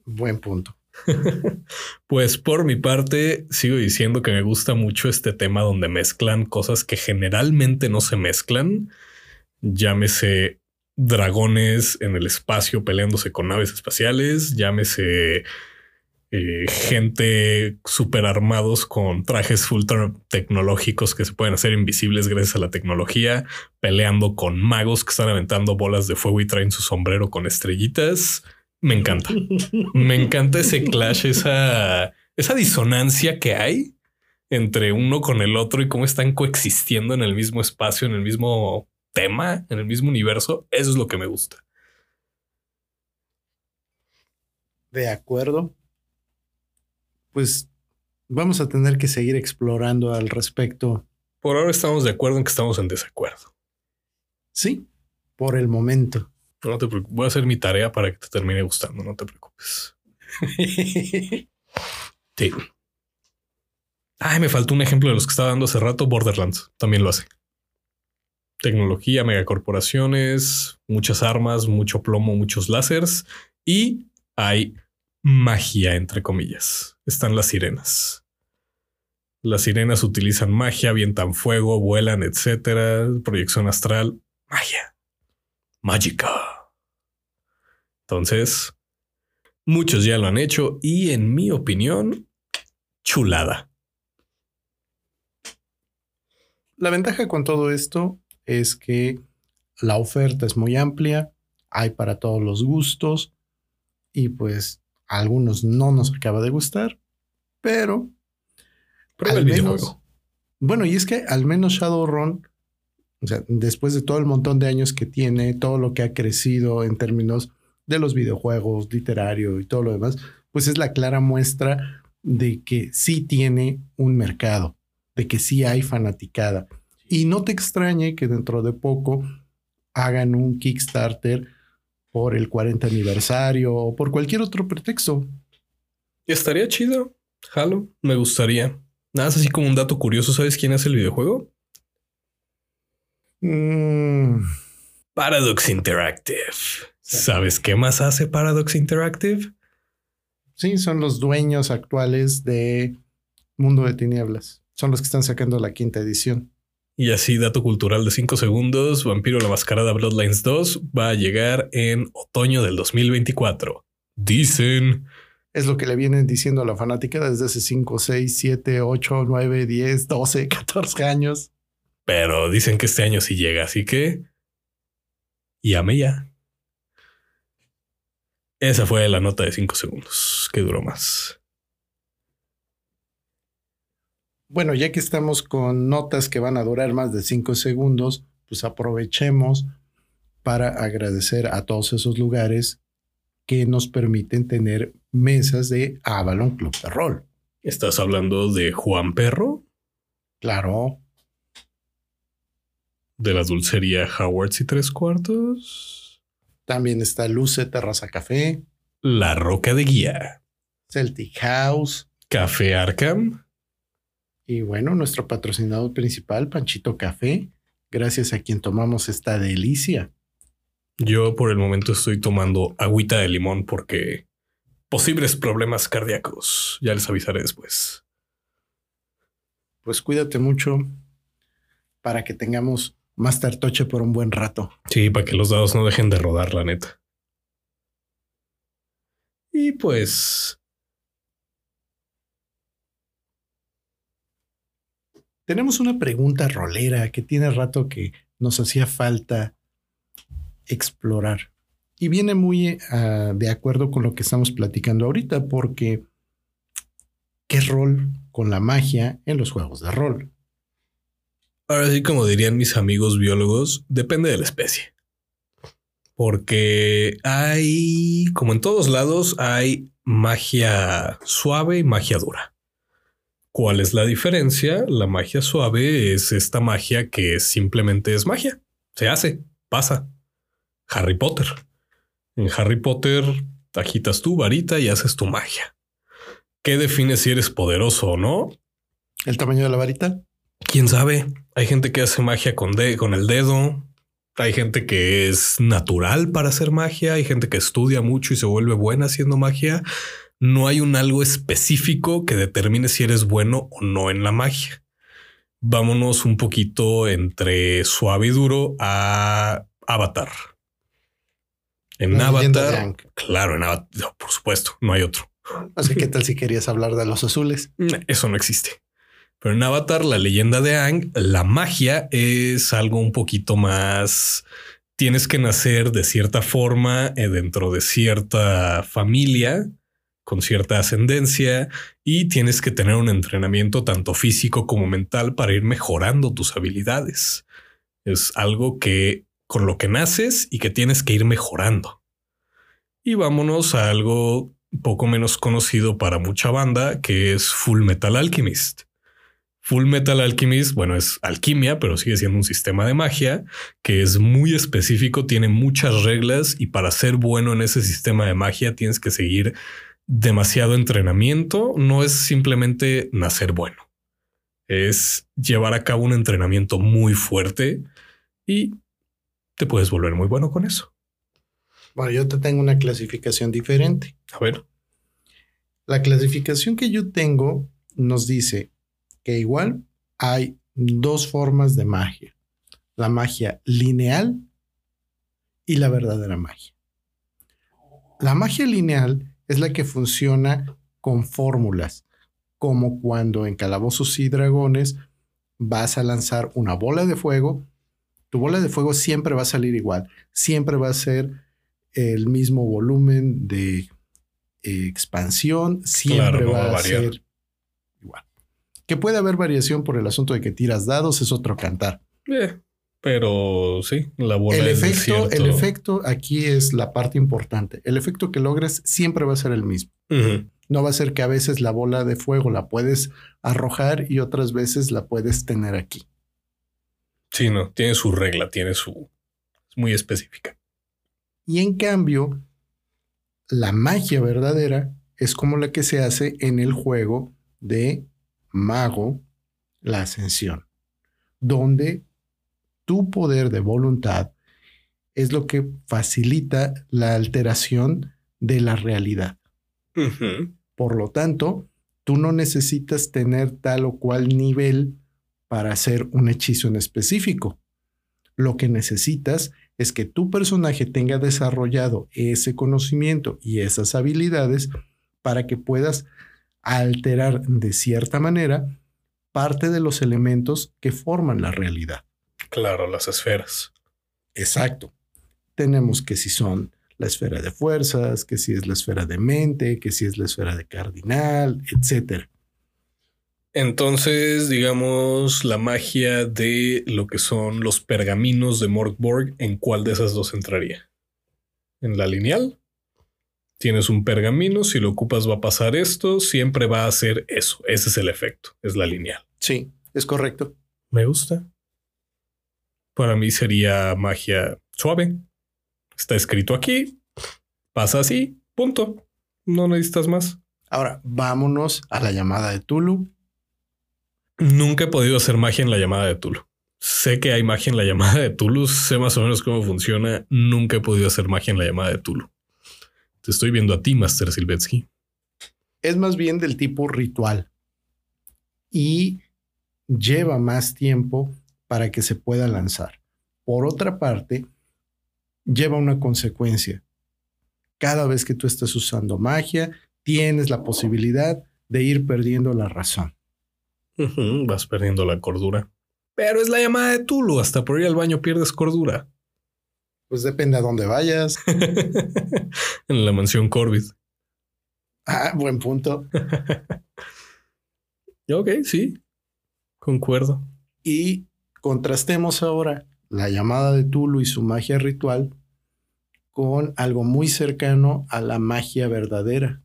Buen punto. pues por mi parte, sigo diciendo que me gusta mucho este tema donde mezclan cosas que generalmente no se mezclan. Llámese dragones en el espacio peleándose con naves espaciales, llámese eh, gente super armados con trajes ultra tecnológicos que se pueden hacer invisibles gracias a la tecnología, peleando con magos que están aventando bolas de fuego y traen su sombrero con estrellitas. Me encanta. Me encanta ese clash, esa, esa disonancia que hay entre uno con el otro y cómo están coexistiendo en el mismo espacio, en el mismo tema, en el mismo universo. Eso es lo que me gusta. De acuerdo. Pues vamos a tener que seguir explorando al respecto. Por ahora estamos de acuerdo en que estamos en desacuerdo. Sí, por el momento. No te preocupes. Voy a hacer mi tarea para que te termine gustando. No te preocupes. sí. Ay, me faltó un ejemplo de los que estaba dando hace rato. Borderlands también lo hace. Tecnología, megacorporaciones, muchas armas, mucho plomo, muchos láseres y hay magia, entre comillas. Están las sirenas. Las sirenas utilizan magia, avientan fuego, vuelan, etcétera. Proyección astral, magia. Mágica. Entonces, muchos ya lo han hecho y en mi opinión, chulada. La ventaja con todo esto es que la oferta es muy amplia, hay para todos los gustos y pues a algunos no nos acaba de gustar, pero al menos, bueno, y es que al menos Shadowrun o sea, después de todo el montón de años que tiene, todo lo que ha crecido en términos de los videojuegos, literario y todo lo demás, pues es la clara muestra de que sí tiene un mercado, de que sí hay fanaticada. Y no te extrañe que dentro de poco hagan un Kickstarter por el 40 aniversario o por cualquier otro pretexto. Estaría chido. Halo, me gustaría. Nada, es así como un dato curioso. ¿Sabes quién hace el videojuego? Mm. Paradox Interactive. ¿Sabes qué más hace Paradox Interactive? Sí, son los dueños actuales de Mundo de Tinieblas. Son los que están sacando la quinta edición. Y así, dato cultural de 5 segundos, Vampiro la Mascarada Bloodlines 2 va a llegar en otoño del 2024. Dicen... Es lo que le vienen diciendo a la fanática desde hace 5, 6, 7, 8, 9, 10, 12, 14 años. Pero dicen que este año sí llega, así que llame ya. Esa fue la nota de 5 segundos, que duró más. Bueno, ya que estamos con notas que van a durar más de 5 segundos, pues aprovechemos para agradecer a todos esos lugares que nos permiten tener mesas de Avalon Club de Rol. ¿Estás hablando de Juan Perro? Claro. ¿De la dulcería Howards y tres cuartos? También está Luce Terraza Café. La Roca de Guía. Celtic House. Café Arkham Y bueno, nuestro patrocinador principal, Panchito Café, gracias a quien tomamos esta delicia. Yo por el momento estoy tomando agüita de limón porque posibles problemas cardíacos. Ya les avisaré después. Pues cuídate mucho para que tengamos más tartoche por un buen rato. Sí, para que los dados no dejen de rodar, la neta. Y pues Tenemos una pregunta rolera que tiene rato que nos hacía falta explorar. Y viene muy uh, de acuerdo con lo que estamos platicando ahorita, porque ¿qué rol con la magia en los juegos de rol? Ahora sí, como dirían mis amigos biólogos, depende de la especie. Porque hay, como en todos lados, hay magia suave y magia dura. ¿Cuál es la diferencia? La magia suave es esta magia que simplemente es magia. Se hace, pasa. Harry Potter. En Harry Potter agitas tu varita y haces tu magia. ¿Qué define si eres poderoso o no? ¿El tamaño de la varita? ¿Quién sabe? Hay gente que hace magia con, con el dedo. Hay gente que es natural para hacer magia. Hay gente que estudia mucho y se vuelve buena haciendo magia no hay un algo específico que determine si eres bueno o no en la magia. Vámonos un poquito entre suave y duro a Avatar. En Avatar, claro, en Avatar, por supuesto, no hay otro. Así que tal si querías hablar de los azules. Eso no existe. Pero en Avatar, la leyenda de Ang, la magia es algo un poquito más. Tienes que nacer de cierta forma eh, dentro de cierta familia con cierta ascendencia y tienes que tener un entrenamiento tanto físico como mental para ir mejorando tus habilidades. Es algo que con lo que naces y que tienes que ir mejorando. Y vámonos a algo poco menos conocido para mucha banda, que es Full Metal Alchemist. Full Metal Alchemist, bueno, es alquimia, pero sigue siendo un sistema de magia que es muy específico, tiene muchas reglas y para ser bueno en ese sistema de magia tienes que seguir demasiado entrenamiento, no es simplemente nacer bueno. Es llevar a cabo un entrenamiento muy fuerte y te puedes volver muy bueno con eso. Bueno, yo te tengo una clasificación diferente. A ver. La clasificación que yo tengo nos dice que igual hay dos formas de magia. La magia lineal y la verdadera magia. La magia lineal es la que funciona con fórmulas, como cuando en Calabozos y Dragones vas a lanzar una bola de fuego, tu bola de fuego siempre va a salir igual, siempre va a ser el mismo volumen de eh, expansión, siempre va, a, ser igual. Que puede haber variación por el asunto de que tiras dados, es otro cantar. Eh, pero sí, la bola el efecto, el efecto aquí es la parte importante. El efecto que logres siempre va a ser el mismo. No va a ser que a veces la bola de fuego la puedes arrojar y otras veces la puedes tener aquí. Sí, no, tiene su regla, tiene su... Es muy específica. Y en cambio, la magia verdadera es como la que se hace en el juego de Mago, la Ascensión, donde tu poder de voluntad es lo que facilita la alteración de la realidad. Por lo tanto, tú no necesitas tener tal o cual nivel para hacer un hechizo en específico. Lo que necesitas es que tu personaje tenga desarrollado ese conocimiento y esas habilidades para que puedas alterar de cierta manera parte de los elementos que forman la realidad. Claro, las esferas. Exacto. Tenemos que si son la esfera de fuerzas, que si es la esfera de mente, que si es la esfera de cardinal, etcétera. Entonces, digamos, la magia de lo que son los pergaminos de Morgborg, ¿en cuál de esas dos entraría? ¿En la lineal? Tienes un pergamino, si lo ocupas va a pasar esto, siempre va a hacer eso. Ese es el efecto, es la lineal. Sí, es correcto. Me gusta. Para mí sería magia suave. Está escrito aquí, pasa así, punto. No necesitas más. Ahora, vámonos a la llamada de Tulu. Nunca he podido hacer magia en la llamada de Tulu. Sé que hay magia en la llamada de Tulu, sé más o menos cómo funciona. Nunca he podido hacer magia en la llamada de Tulu. Te estoy viendo a ti, Master Silvetsky. Es más bien del tipo ritual y lleva más tiempo para que se pueda lanzar. Por otra parte, lleva una consecuencia. Cada vez que tú estás usando magia, tienes la posibilidad de ir perdiendo la razón. Vas perdiendo la cordura. Pero es la llamada de Tulu. Hasta por ir al baño pierdes cordura. Pues depende a dónde vayas. en la mansión Corbett. Ah, buen punto. ok, sí. Concuerdo. Y contrastemos ahora la llamada de Tulu y su magia ritual con algo muy cercano a la magia verdadera.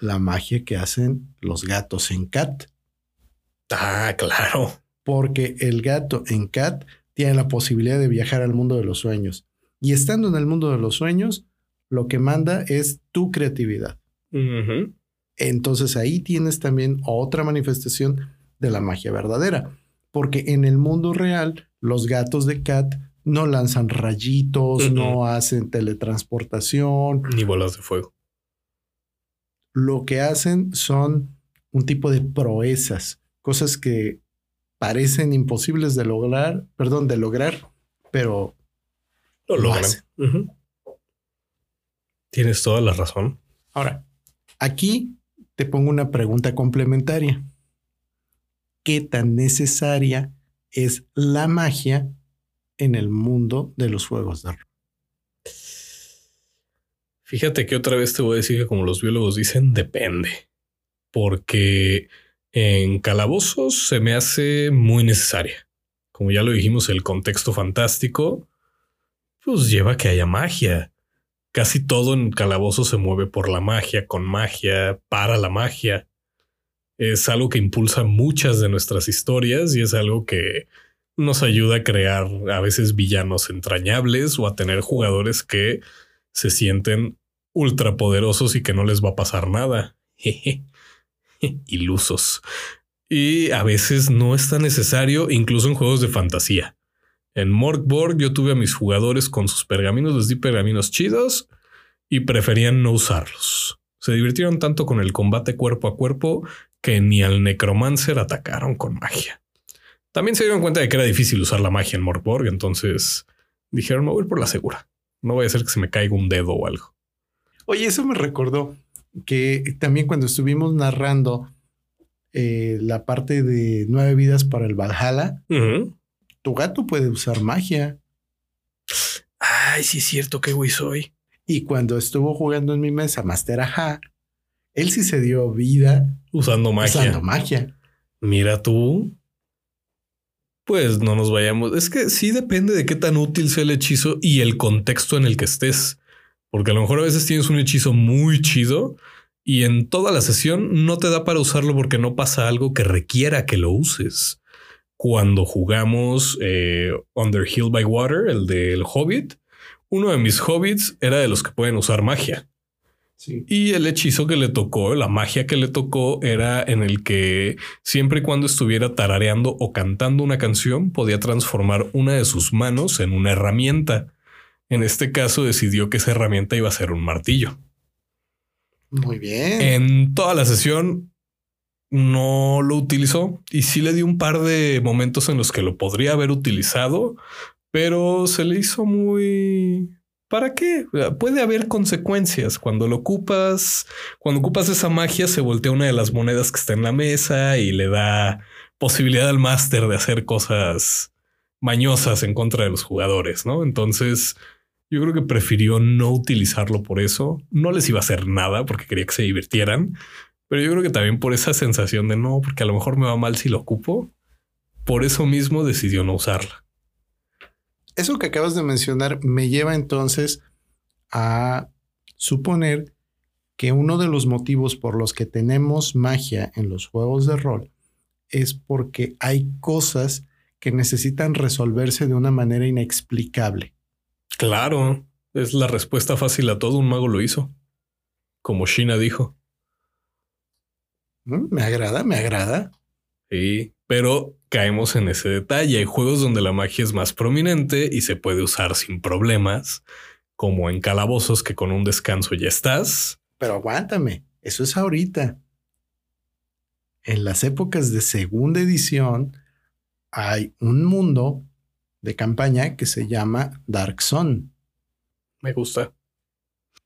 La magia que hacen los gatos en Cat. Ah, claro. Porque el gato en Cat tiene la posibilidad de viajar al mundo de los sueños. Y estando en el mundo de los sueños, lo que manda es tu creatividad. Entonces ahí tienes también otra manifestación de la magia verdadera. Porque en el mundo real, los gatos de Cat no lanzan rayitos, no hacen teletransportación. Ni bolas de fuego. Lo que hacen son un tipo de proezas, cosas que parecen imposibles de lograr, perdón, de lograr, pero Lo Lo logran. hacen. Tienes toda la razón. Ahora, aquí te pongo una pregunta complementaria. ¿Qué tan necesaria es la magia en el mundo de los juegos de rol? Fíjate que otra vez te voy a decir que como los biólogos dicen, depende. Porque en calabozos se me hace muy necesaria. Como ya lo dijimos, el contexto fantástico, pues lleva a que haya magia. Casi todo en calabozos se mueve por la magia, con magia, para la magia. Es algo que impulsa muchas de nuestras historias y es algo que nos ayuda a crear a veces villanos entrañables o a tener jugadores que se sienten ultrapoderosos y que no les va a pasar nada. Ilusos. Y a veces no es tan necesario, incluso en juegos de fantasía. En Morkborg yo tuve a mis jugadores con sus pergaminos, les di pergaminos chidos y preferían no usarlos. Se divirtieron tanto con el combate cuerpo a cuerpo que ni al necromancer atacaron con magia. También se dieron cuenta de que era difícil usar la magia en Morkborg, entonces dijeron, me voy por la segura. No vaya a ser que se me caiga un dedo o algo. Oye, eso me recordó que también cuando estuvimos narrando eh, la parte de nueve vidas para el Valhalla, tu gato puede usar magia. Ay, sí es cierto, qué güey soy. Y cuando estuvo jugando en mi mesa Master Aja, él sí se dio vida Usando magia. usando magia. Mira tú. Pues no nos vayamos. Es que sí depende de qué tan útil sea el hechizo y el contexto en el que estés. Porque a lo mejor a veces tienes un hechizo muy chido y en toda la sesión no te da para usarlo porque no pasa algo que requiera que lo uses. Cuando jugamos eh, Under Hill by Water, el del Hobbit, uno de mis hobbits era de los que pueden usar magia. Sí. Y el hechizo que le tocó, la magia que le tocó, era en el que siempre y cuando estuviera tarareando o cantando una canción, podía transformar una de sus manos en una herramienta. En este caso decidió que esa herramienta iba a ser un martillo. Muy bien. En toda la sesión no lo utilizó y sí le dio un par de momentos en los que lo podría haber utilizado, pero se le hizo muy... ¿Para qué? Puede haber consecuencias. Cuando lo ocupas, cuando ocupas esa magia, se voltea una de las monedas que está en la mesa y le da posibilidad al máster de hacer cosas mañosas en contra de los jugadores, ¿no? Entonces, yo creo que prefirió no utilizarlo por eso. No les iba a hacer nada porque quería que se divirtieran, pero yo creo que también por esa sensación de no, porque a lo mejor me va mal si lo ocupo. Por eso mismo decidió no usarla. Eso que acabas de mencionar me lleva entonces a suponer que uno de los motivos por los que tenemos magia en los juegos de rol es porque hay cosas que necesitan resolverse de una manera inexplicable. Claro, es la respuesta fácil a todo. Un mago lo hizo. Como Shina dijo. ¿Mm? Me agrada, me agrada. Sí, pero caemos en ese detalle. Hay juegos donde la magia es más prominente y se puede usar sin problemas, como en calabozos que con un descanso ya estás. Pero aguántame, eso es ahorita. En las épocas de segunda edición hay un mundo de campaña que se llama Dark Zone. Me gusta.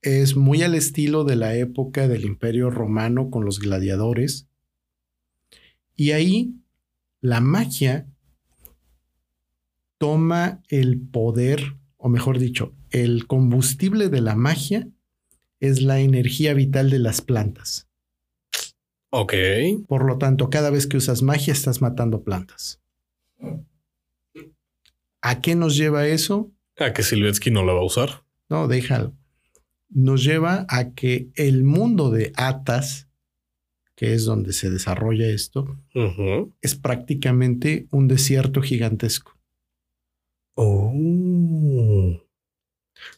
Es muy al estilo de la época del Imperio Romano con los gladiadores. Y ahí la magia toma el poder, o mejor dicho, el combustible de la magia es la energía vital de las plantas. Ok. Por lo tanto, cada vez que usas magia estás matando plantas. ¿A qué nos lleva eso? A que Silvetsky no la va a usar. No, déjalo. Nos lleva a que el mundo de Atas, que es donde se desarrolla esto, es prácticamente un desierto gigantesco. Oh.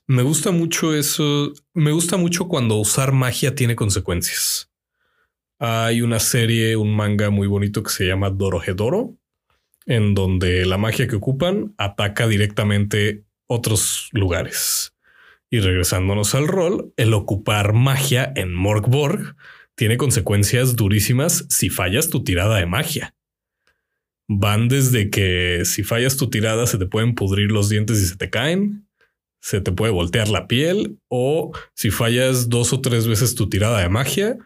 Me gusta mucho eso. Me gusta mucho cuando usar magia tiene consecuencias. Hay una serie, un manga muy bonito que se llama Dorohedoro, en donde la magia que ocupan ataca directamente otros lugares. Y regresándonos al rol, el ocupar magia en Morgborg tiene consecuencias durísimas si fallas tu tirada de magia van desde que si fallas tu tirada se te pueden pudrir los dientes y se te caen, se te puede voltear la piel o si fallas dos o tres veces tu tirada de magia,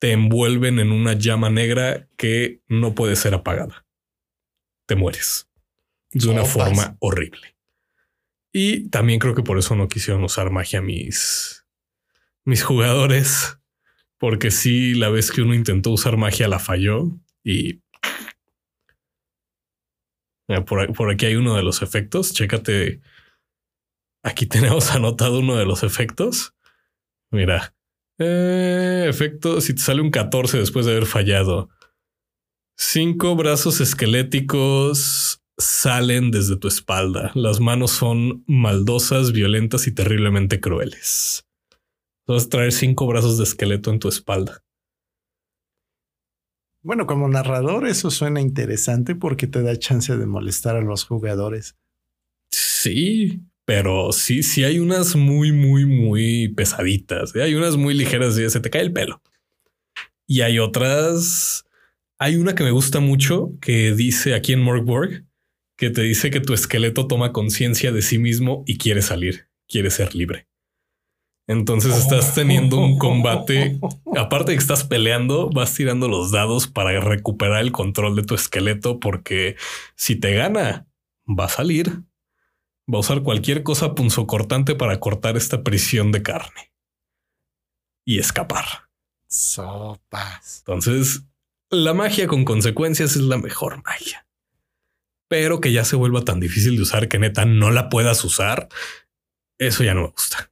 te envuelven en una llama negra que no puede ser apagada. Te mueres de una Sopas. forma horrible. Y también creo que por eso no quisieron usar magia mis, mis jugadores, porque sí, la vez que uno intentó usar magia la falló y por aquí hay uno de los efectos. Chécate. Aquí tenemos anotado uno de los efectos. Mira. Eh, efecto, si te sale un 14 después de haber fallado. Cinco brazos esqueléticos salen desde tu espalda. Las manos son maldosas, violentas y terriblemente crueles. A traer cinco brazos de esqueleto en tu espalda. Bueno, como narrador eso suena interesante porque te da chance de molestar a los jugadores. Sí, pero sí, sí hay unas muy, muy, muy pesaditas. ¿eh? Hay unas muy ligeras y se te cae el pelo. Y hay otras. Hay una que me gusta mucho que dice aquí en Morgborg que te dice que tu esqueleto toma conciencia de sí mismo y quiere salir, quiere ser libre. Entonces estás teniendo un combate. Aparte de que estás peleando, vas tirando los dados para recuperar el control de tu esqueleto, porque si te gana, va a salir. Va a usar cualquier cosa punzocortante para cortar esta prisión de carne y escapar. Sopas. Entonces, la magia con consecuencias es la mejor magia. Pero que ya se vuelva tan difícil de usar que neta no la puedas usar, eso ya no me gusta.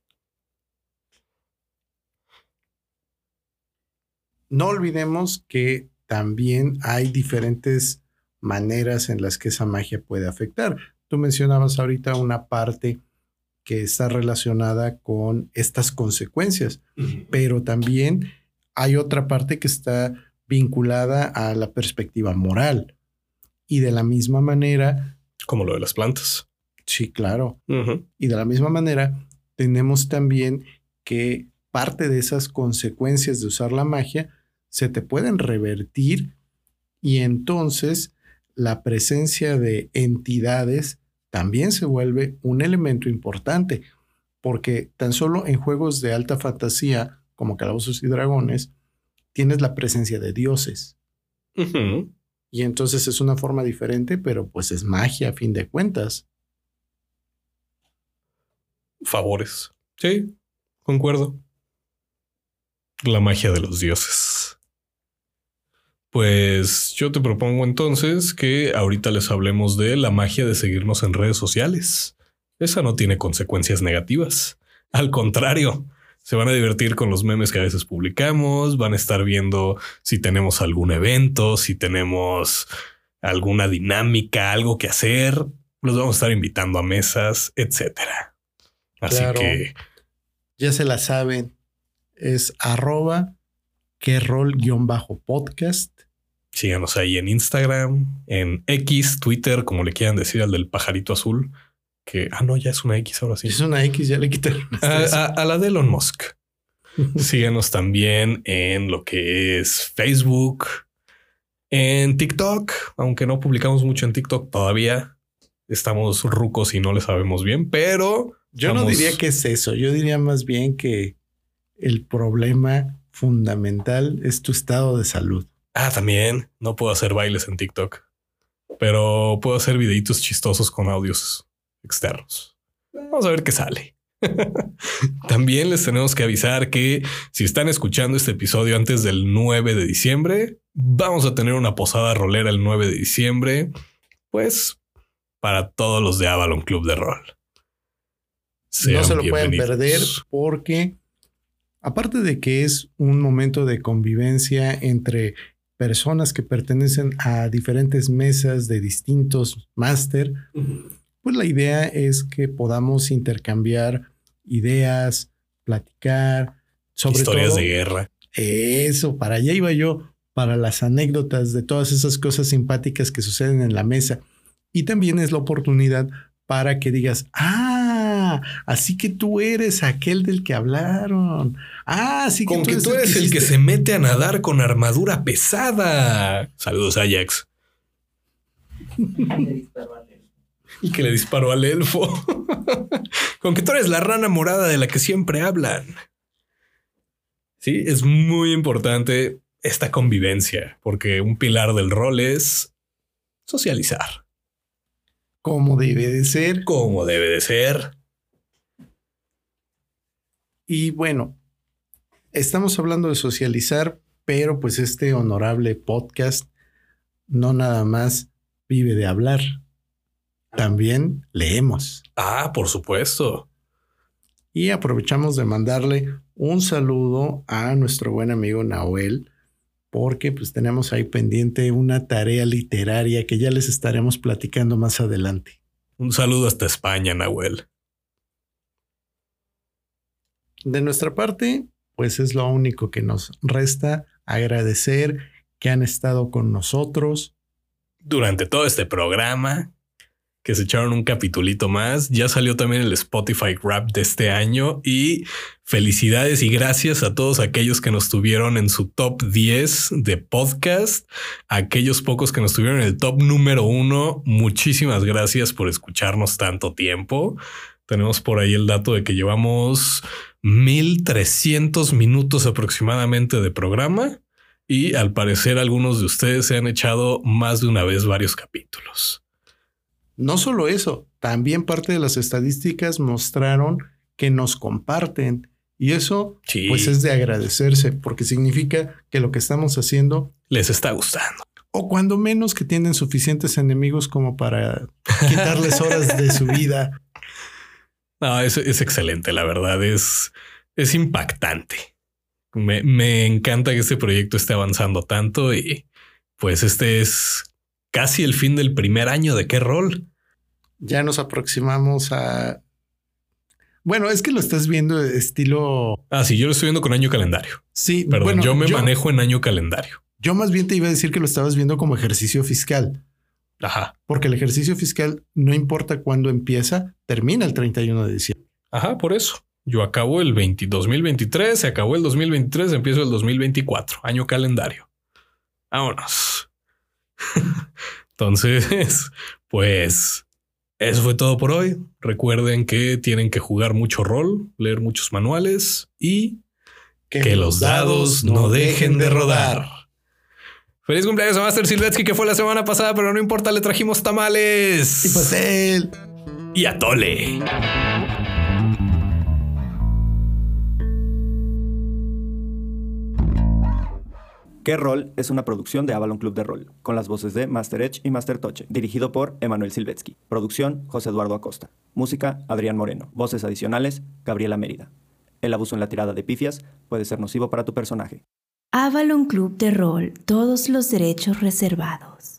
No olvidemos que también hay diferentes maneras en las que esa magia puede afectar. Tú mencionabas ahorita una parte que está relacionada con estas consecuencias, pero también hay otra parte que está vinculada a la perspectiva moral. Y de la misma manera, Como lo de las plantas. sí, claro, y de la misma manera, tenemos también que parte de esas consecuencias de usar la magia se te pueden revertir y entonces la presencia de entidades también se vuelve un elemento importante, porque tan solo en juegos de alta fantasía como Calabozos y Dragones tienes la presencia de dioses. Y entonces es una forma diferente, pero pues es magia a fin de cuentas. Favores. Sí, concuerdo. La magia de los dioses. Pues yo te propongo entonces que ahorita les hablemos de la magia de seguirnos en redes sociales. Esa no tiene consecuencias negativas. Al contrario, se van a divertir con los memes que a veces publicamos, van a estar viendo si tenemos algún evento, si tenemos alguna dinámica, algo que hacer. Los vamos a estar invitando a mesas, etcétera. Así Claro. que Ya se la saben, es arroba que rol guion bajo podcast Síganos ahí en Instagram, en X, Twitter, como le quieran decir al del pajarito azul. Que, ah, no, ya es una X ahora sí. Es una X, ya le quitaron. A, a la de Elon Musk. Síganos también en lo que es Facebook, en TikTok, aunque no publicamos mucho en TikTok todavía. Estamos rucos y no le sabemos bien, pero yo no diría que es eso. Yo diría más bien que el problema fundamental es tu estado de salud. Ah, también no puedo hacer bailes en TikTok, pero puedo hacer videitos chistosos con audios externos. Vamos a ver qué sale. También les tenemos que avisar que si están escuchando este episodio antes del 9 de diciembre, vamos a tener una posada rolera el 9 de diciembre, pues para todos los de Avalon Club de Rol. no se lo pueden perder porque aparte de que es un momento de convivencia entre personas que pertenecen a diferentes mesas de distintos máster, pues la idea es que podamos intercambiar ideas, platicar sobre historias de guerra. Eso, para allá iba yo, para las anécdotas de todas esas cosas simpáticas que suceden en la mesa. Y también es la oportunidad para que digas, ah, así que tú eres aquel del que hablaron. Ah, así que, tú, eres, el, que, se mete a nadar con armadura pesada. Saludos, Ajax. y que le disparó al elfo. Con que tú eres la rana morada de la que siempre hablan. Sí, es muy importante esta convivencia, porque un pilar del rol es socializar. Como debe de ser. Como debe de ser. Y bueno, estamos hablando de socializar, pero pues este honorable podcast no nada más vive de hablar también leemos. Ah, por supuesto. Y aprovechamos de mandarle un saludo a nuestro buen amigo Nahuel, porque pues tenemos ahí pendiente una tarea literaria que ya les estaremos platicando más adelante. Un saludo hasta España, Nahuel. De nuestra parte, pues es lo único que nos resta agradecer que han estado con nosotros durante todo este programa, que se echaron un capitulito más. Ya salió también el Spotify Rap de este año y felicidades y gracias a todos aquellos que nos tuvieron en su top 10 de podcast, aquellos pocos que nos tuvieron en el top número uno. Muchísimas gracias por escucharnos tanto tiempo. Tenemos por ahí el dato de que llevamos 1300 minutos aproximadamente de programa y al parecer algunos de ustedes se han echado más de una vez varios capítulos. No solo eso, también parte de las estadísticas mostraron que nos comparten y eso pues es de agradecerse porque significa que lo que estamos haciendo les está gustando. O cuando menos que tienen suficientes enemigos como para quitarles horas de su vida. No, es, es excelente, la verdad, es, es impactante. Me, me encanta que este proyecto esté avanzando tanto y pues este es casi el fin del primer año de qué rol. Ya nos aproximamos a. Bueno, es que lo estás viendo de estilo. Ah, sí, yo lo estoy viendo con año calendario. Sí, perdón, yo me manejo en año calendario. Yo más bien te iba a decir que lo estabas viendo como ejercicio fiscal. Ajá. Porque el ejercicio fiscal, no importa cuándo empieza, termina el 31 de diciembre. Ajá, por eso. Yo acabo el 20, 2023, se acabó el 2023, empiezo el 2024, año calendario. Vámonos. Entonces, pues eso fue todo por hoy. Recuerden que tienen que jugar mucho rol, leer muchos manuales y que, los dados no dejen de rodar. Feliz cumpleaños a Master Silvetsky que fue la semana pasada, pero no importa, le trajimos tamales. Y pastel. Y atole. ¿Qué rol? es una producción de Avalon Club de Rol, con las voces de Master Edge y Master Toche, dirigido por Emanuel Silvetsky. Producción, José Eduardo Acosta. Música, Adrián Moreno. Voces adicionales, Gabriela Mérida. El abuso en la tirada de pifias puede ser nocivo para tu personaje. Avalon Club de Rol, todos los derechos reservados.